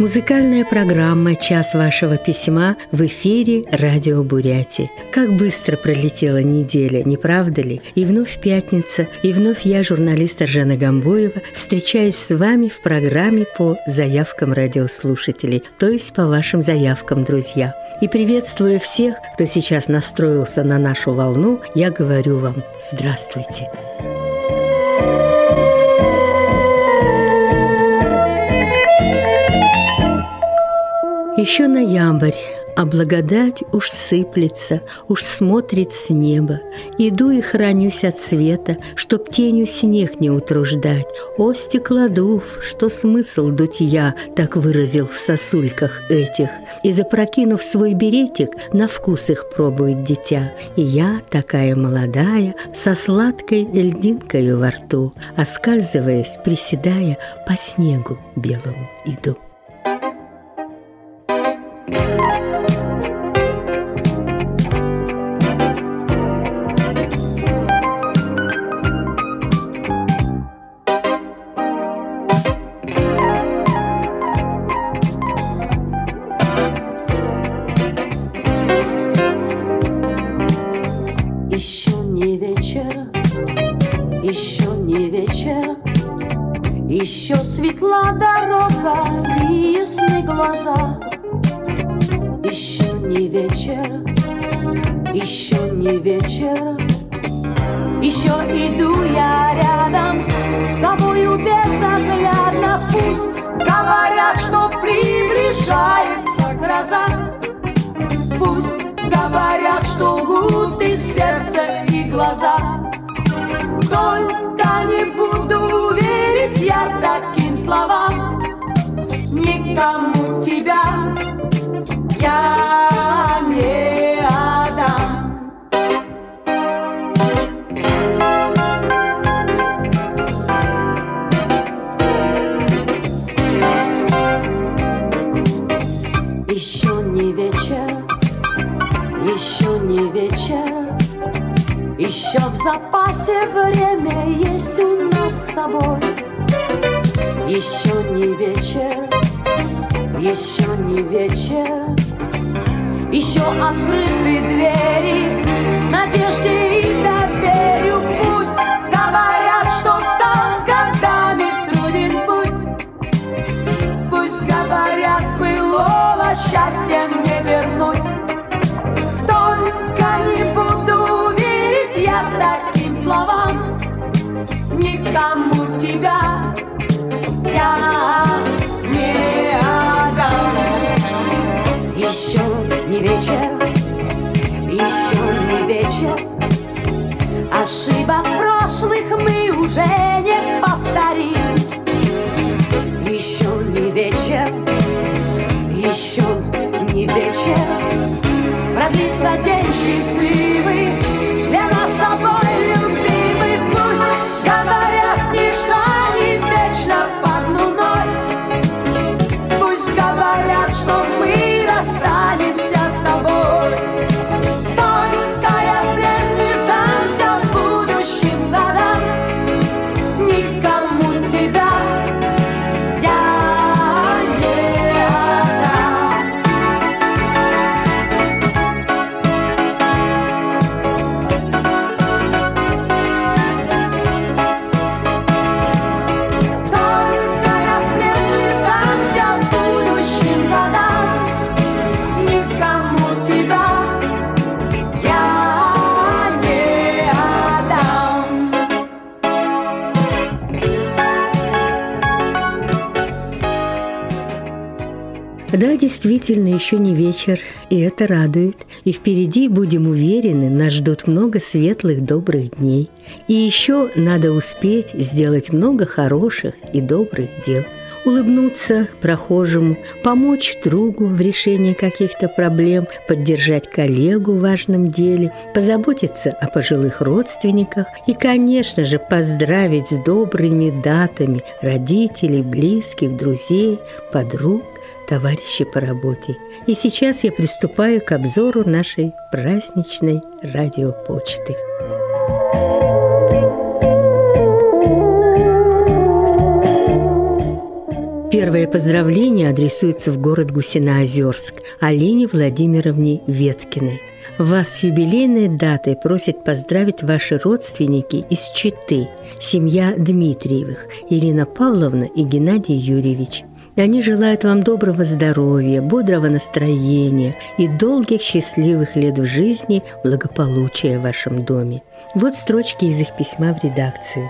Музыкальная программа «Час вашего письма» в эфире «Радио Бурятии». Как быстро пролетела неделя, не правда ли? И вновь пятница, и вновь я, журналист Аржана Гамбоева, встречаюсь с вами в программе по заявкам радиослушателей, то есть по вашим заявкам, друзья. И приветствуя всех, кто сейчас настроился на нашу волну, я говорю вам «Здравствуйте!» Еще ноябрь, а благодать уж сыплется, уж смотрит с неба. Иду и хранюсь от света, чтоб тенью снег не утруждать. О, стеклодув, что смысл дутья, так выразил в сосульках этих. И запрокинув свой беретик, на вкус их пробует дитя. И я, такая молодая, со сладкой льдинкою во рту, оскальзываясь, приседая, по снегу белому иду. Приближается гроза. Пусть говорят, что лгут и сердце, и глаза. Только не буду верить я таким словам Никому тебя я не Еще в запасе время есть у нас с тобой. Еще не вечер, еще не вечер, еще открыты двери надежде тебя я не отдам. Еще не вечер, еще не вечер. Ошибок прошлых мы уже не повторим. Еще не вечер, еще не вечер. Продлится день счастливый действительно, еще не вечер, и это радует. И впереди, будем уверены, нас ждут много светлых, добрых дней. И еще надо успеть сделать много хороших и добрых дел. Улыбнуться прохожему, помочь другу в решении каких-то проблем, поддержать коллегу в важном деле, позаботиться о пожилых родственниках и, конечно же, поздравить с добрыми датами родителей, близких, друзей, подруг – товарищи по работе. И сейчас я приступаю к обзору нашей праздничной радиопочты. Первое поздравление адресуется в город Гусиноозерск Алине Владимировне Веткиной. Вас с юбилейной датой просят поздравить ваши родственники из Читы, семья Дмитриевых, Ирина Павловна и Геннадий Юрьевич. Они желают вам доброго здоровья, бодрого настроения и долгих счастливых лет в жизни, благополучия в вашем доме. Вот строчки из их письма в редакцию.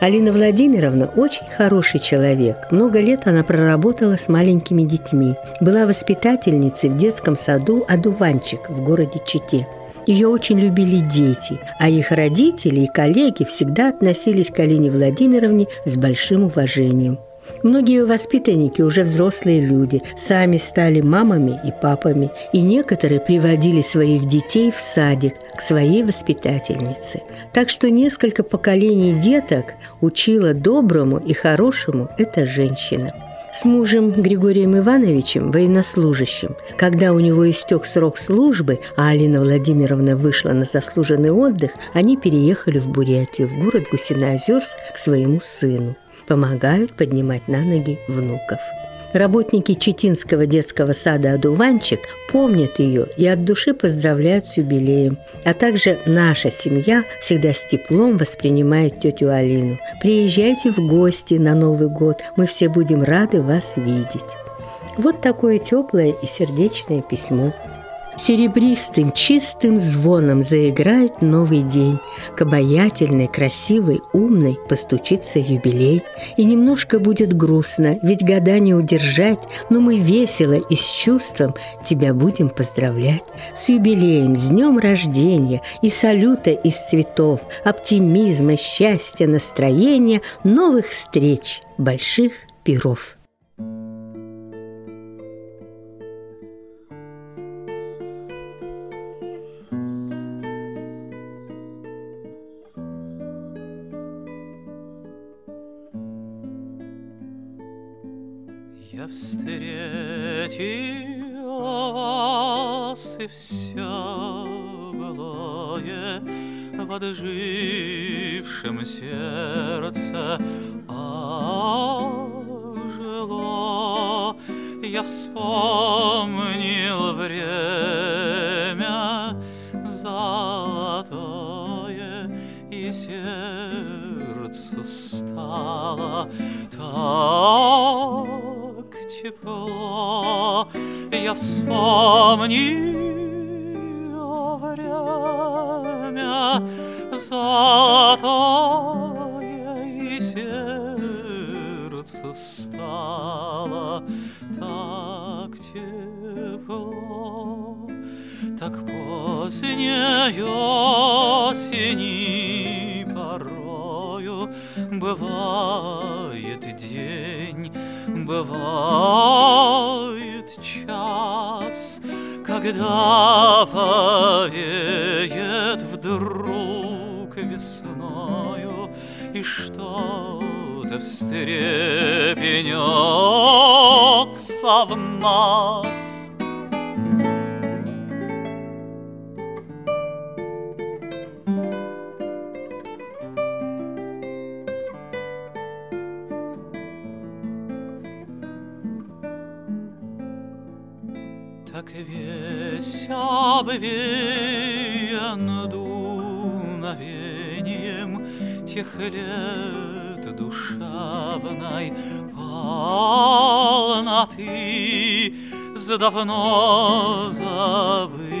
Алина Владимировна очень хороший человек. Много лет она проработала с маленькими детьми. Была воспитательницей в детском саду «Адуванчик» в городе Чите. Ее очень любили дети, а их родители и коллеги всегда относились к Алине Владимировне с большим уважением. Многие воспитанники уже взрослые люди, сами стали мамами и папами, и некоторые приводили своих детей в садик к своей воспитательнице. Так что несколько поколений деток учила доброму и хорошему эта женщина. С мужем Григорием Ивановичем, военнослужащим, когда у него истек срок службы, а Алина Владимировна вышла на заслуженный отдых, они переехали в Бурятию, в город Гусиноозерск к своему сыну помогают поднимать на ноги внуков. Работники Читинского детского сада «Одуванчик» помнят ее и от души поздравляют с юбилеем. А также наша семья всегда с теплом воспринимает тетю Алину. Приезжайте в гости на Новый год, мы все будем рады вас видеть. Вот такое теплое и сердечное письмо Серебристым, чистым звоном заиграет новый день. К обаятельной, красивой, умной постучится юбилей. И немножко будет грустно, ведь года не удержать, но мы весело и с чувством тебя будем поздравлять. С юбилеем, с днем рождения и салюта из цветов, оптимизма, счастья, настроения, новых встреч, больших пиров. И все былое В отжившем сердце ожило. Я вспомнил время золотое, И сердцу стало так тепло, я вспомнил время золотое, и сердцу стало так тепло, так поздней осени порою бывает день, бывает час, когда повеет вдруг весною и что-то встрепенется в нас. Так весь обвеян дуновением. Тех лет душевной полноты С давно забытым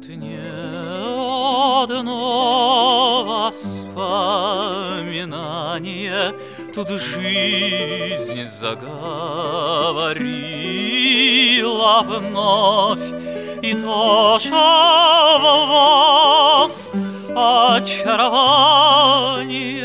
Тут не одно воспоминание, Тут жизнь заговорила вновь, И тоже в вас очарование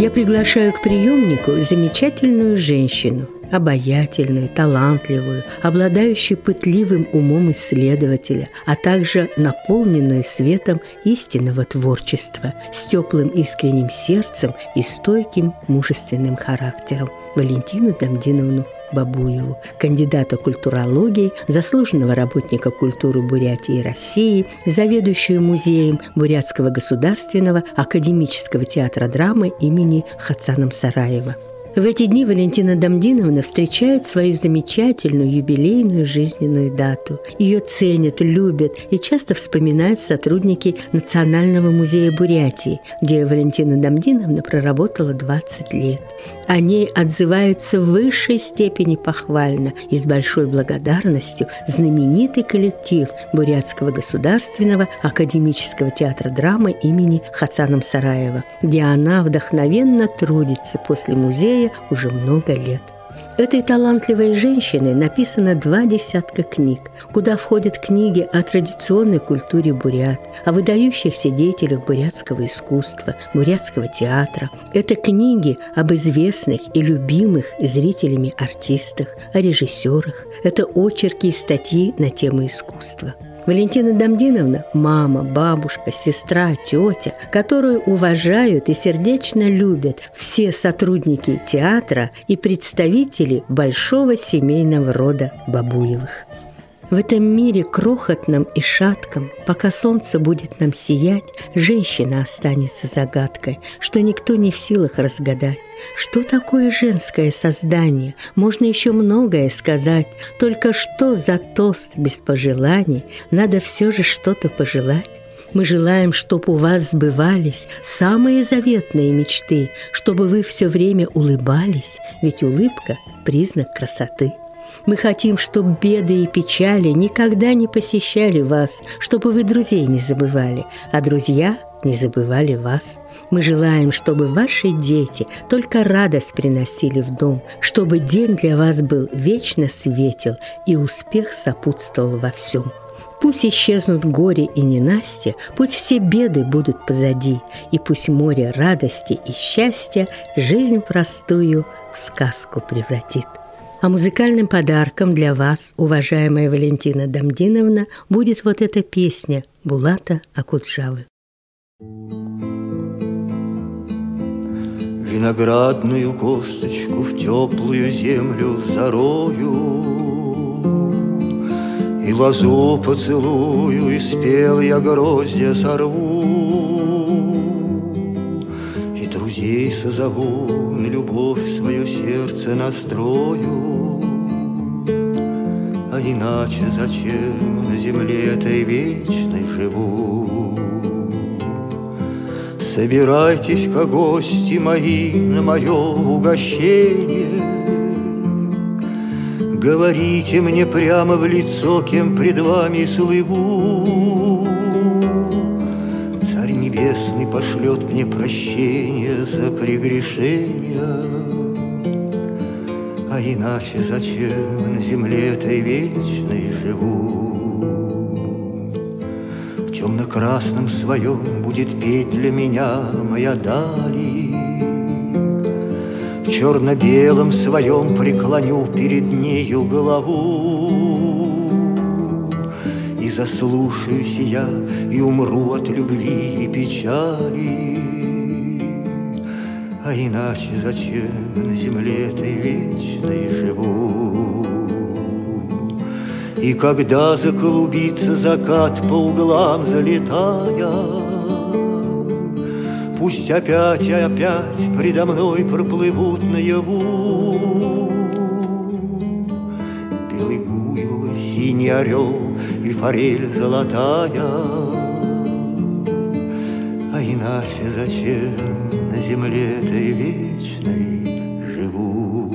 Я приглашаю к приемнику замечательную женщину, обаятельную, талантливую, обладающую пытливым умом исследователя, а также наполненную светом истинного творчества, с теплым искренним сердцем и стойким мужественным характером Валентину Дамдиновну Бабуеву, кандидата культурологии, заслуженного работника культуры Бурятии и России, заведующую музеем Бурятского государственного академического театра драмы имени Хацана Сараева. В эти дни Валентина Дамдиновна встречает свою замечательную юбилейную жизненную дату. Ее ценят, любят и часто вспоминают сотрудники Национального музея Бурятии, где Валентина Дамдиновна проработала 20 лет. О ней отзываются в высшей степени похвально и с большой благодарностью знаменитый коллектив Бурятского государственного академического театра драмы имени Хацана Сараева, где она вдохновенно трудится после музея музея уже много лет. Этой талантливой женщиной написано два десятка книг, куда входят книги о традиционной культуре бурят, о выдающихся деятелях бурятского искусства, бурятского театра. Это книги об известных и любимых зрителями артистах, о режиссерах. Это очерки и статьи на тему искусства – Валентина Дамдиновна – мама, бабушка, сестра, тетя, которую уважают и сердечно любят все сотрудники театра и представители большого семейного рода Бабуевых. В этом мире крохотном и шатком, пока солнце будет нам сиять, женщина останется загадкой, что никто не в силах разгадать. Что такое женское создание? Можно еще многое сказать, только что за тост без пожеланий надо все же что-то пожелать. Мы желаем, чтобы у вас сбывались самые заветные мечты, чтобы вы все время улыбались, ведь улыбка – признак красоты. Мы хотим, чтобы беды и печали никогда не посещали вас, чтобы вы друзей не забывали, а друзья не забывали вас. Мы желаем, чтобы ваши дети только радость приносили в дом, чтобы день для вас был вечно светел и успех сопутствовал во всем. Пусть исчезнут горе и ненастья, пусть все беды будут позади, и пусть море радости и счастья жизнь простую в сказку превратит. А музыкальным подарком для вас, уважаемая Валентина Дамдиновна, будет вот эта песня Булата Акуджавы. Виноградную косточку в теплую землю зарою И лозу поцелую, и спел я гроздья сорву друзей созову, на любовь свое сердце настрою. А иначе зачем на земле этой вечной живу? Собирайтесь, ка гости мои, на мое угощение. Говорите мне прямо в лицо, кем пред вами слыву. Небесный пошлет мне прощение за прегрешения. Иначе зачем на земле этой вечной живу? В темно-красном своем будет петь для меня моя дали. В черно-белом своем преклоню перед нею голову заслушаюсь я и умру от любви и печали. А иначе зачем на земле этой вечной живу? И когда заклубится закат по углам залетая, Пусть опять и опять предо мной проплывут наяву Белый буйвол, синий орел и форель золотая. А иначе зачем земле этой вечной живу?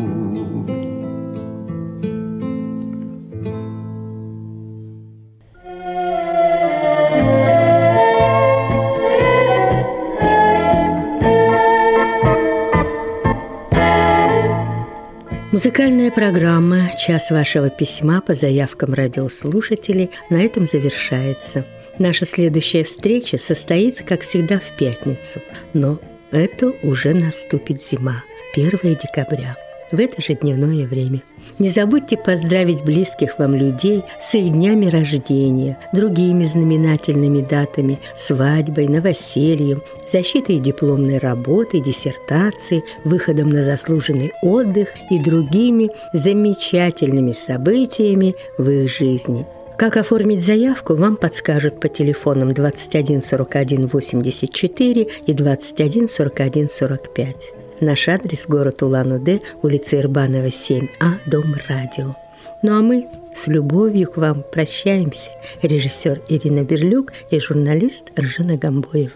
Музыкальная программа «Час вашего письма» по заявкам радиослушателей на этом завершается. Наша следующая встреча состоится, как всегда, в пятницу. Но это уже наступит зима, 1 декабря в это же дневное время. Не забудьте поздравить близких вам людей с их днями рождения, другими знаменательными датами, свадьбой, новосельем, защитой дипломной работы, диссертации, выходом на заслуженный отдых и другими замечательными событиями в их жизни. Как оформить заявку, вам подскажут по телефонам 21 41 84 и 21 41 45. Наш адрес – город Улан-Удэ, улица Ирбанова, 7А, дом радио. Ну а мы с любовью к вам прощаемся. Режиссер Ирина Берлюк и журналист Ржана Гамбоева.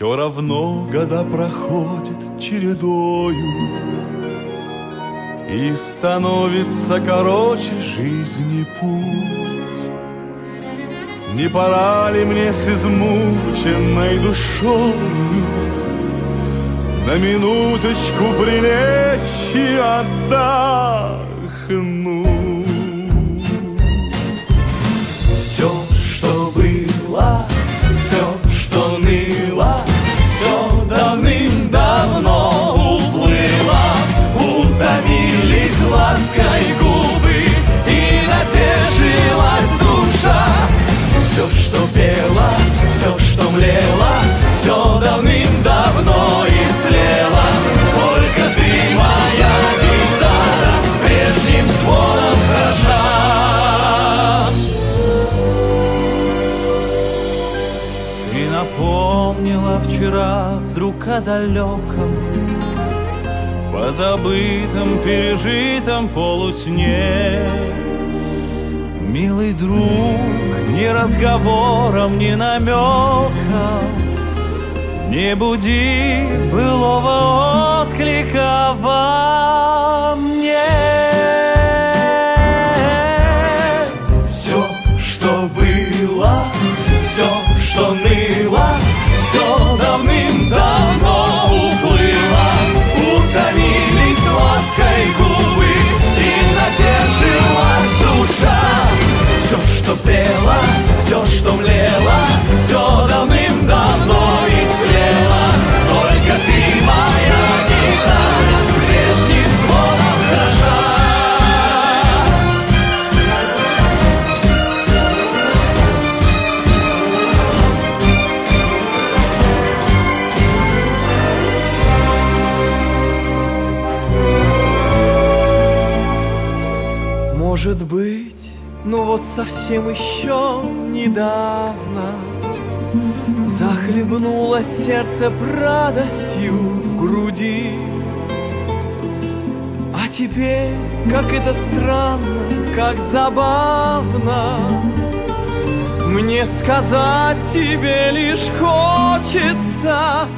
Все равно года проходят чередою И становится короче жизни путь. Не пора ли мне с измученной душою На минуточку прилечь и отдохнуть? Все, что было, все, Все, что пело, все, что млело Все давным-давно истлело. Только ты моя гитара Прежним звоном хороша Ты напомнила вчера вдруг о далеком Позабытом, пережитом полусне Милый друг, ни разговором, ни намеком Не буди былого отклика во мне Все, что было, все, что ныло, все давным-давно уплыло. Утомились лаской губы и натешилась душа. Что пело, все, что млело, все давным-давно вот совсем еще недавно Захлебнуло сердце радостью в груди. А теперь, как это странно, как забавно Мне сказать тебе лишь хочется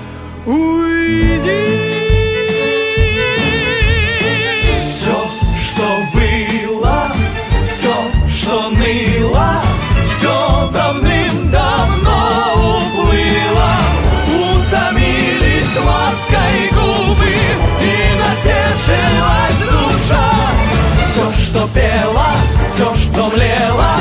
Уйди Что нила, все давным-давно уплыло, утомились лаской губы и натешилась душа. Все, что пела, все, что млела,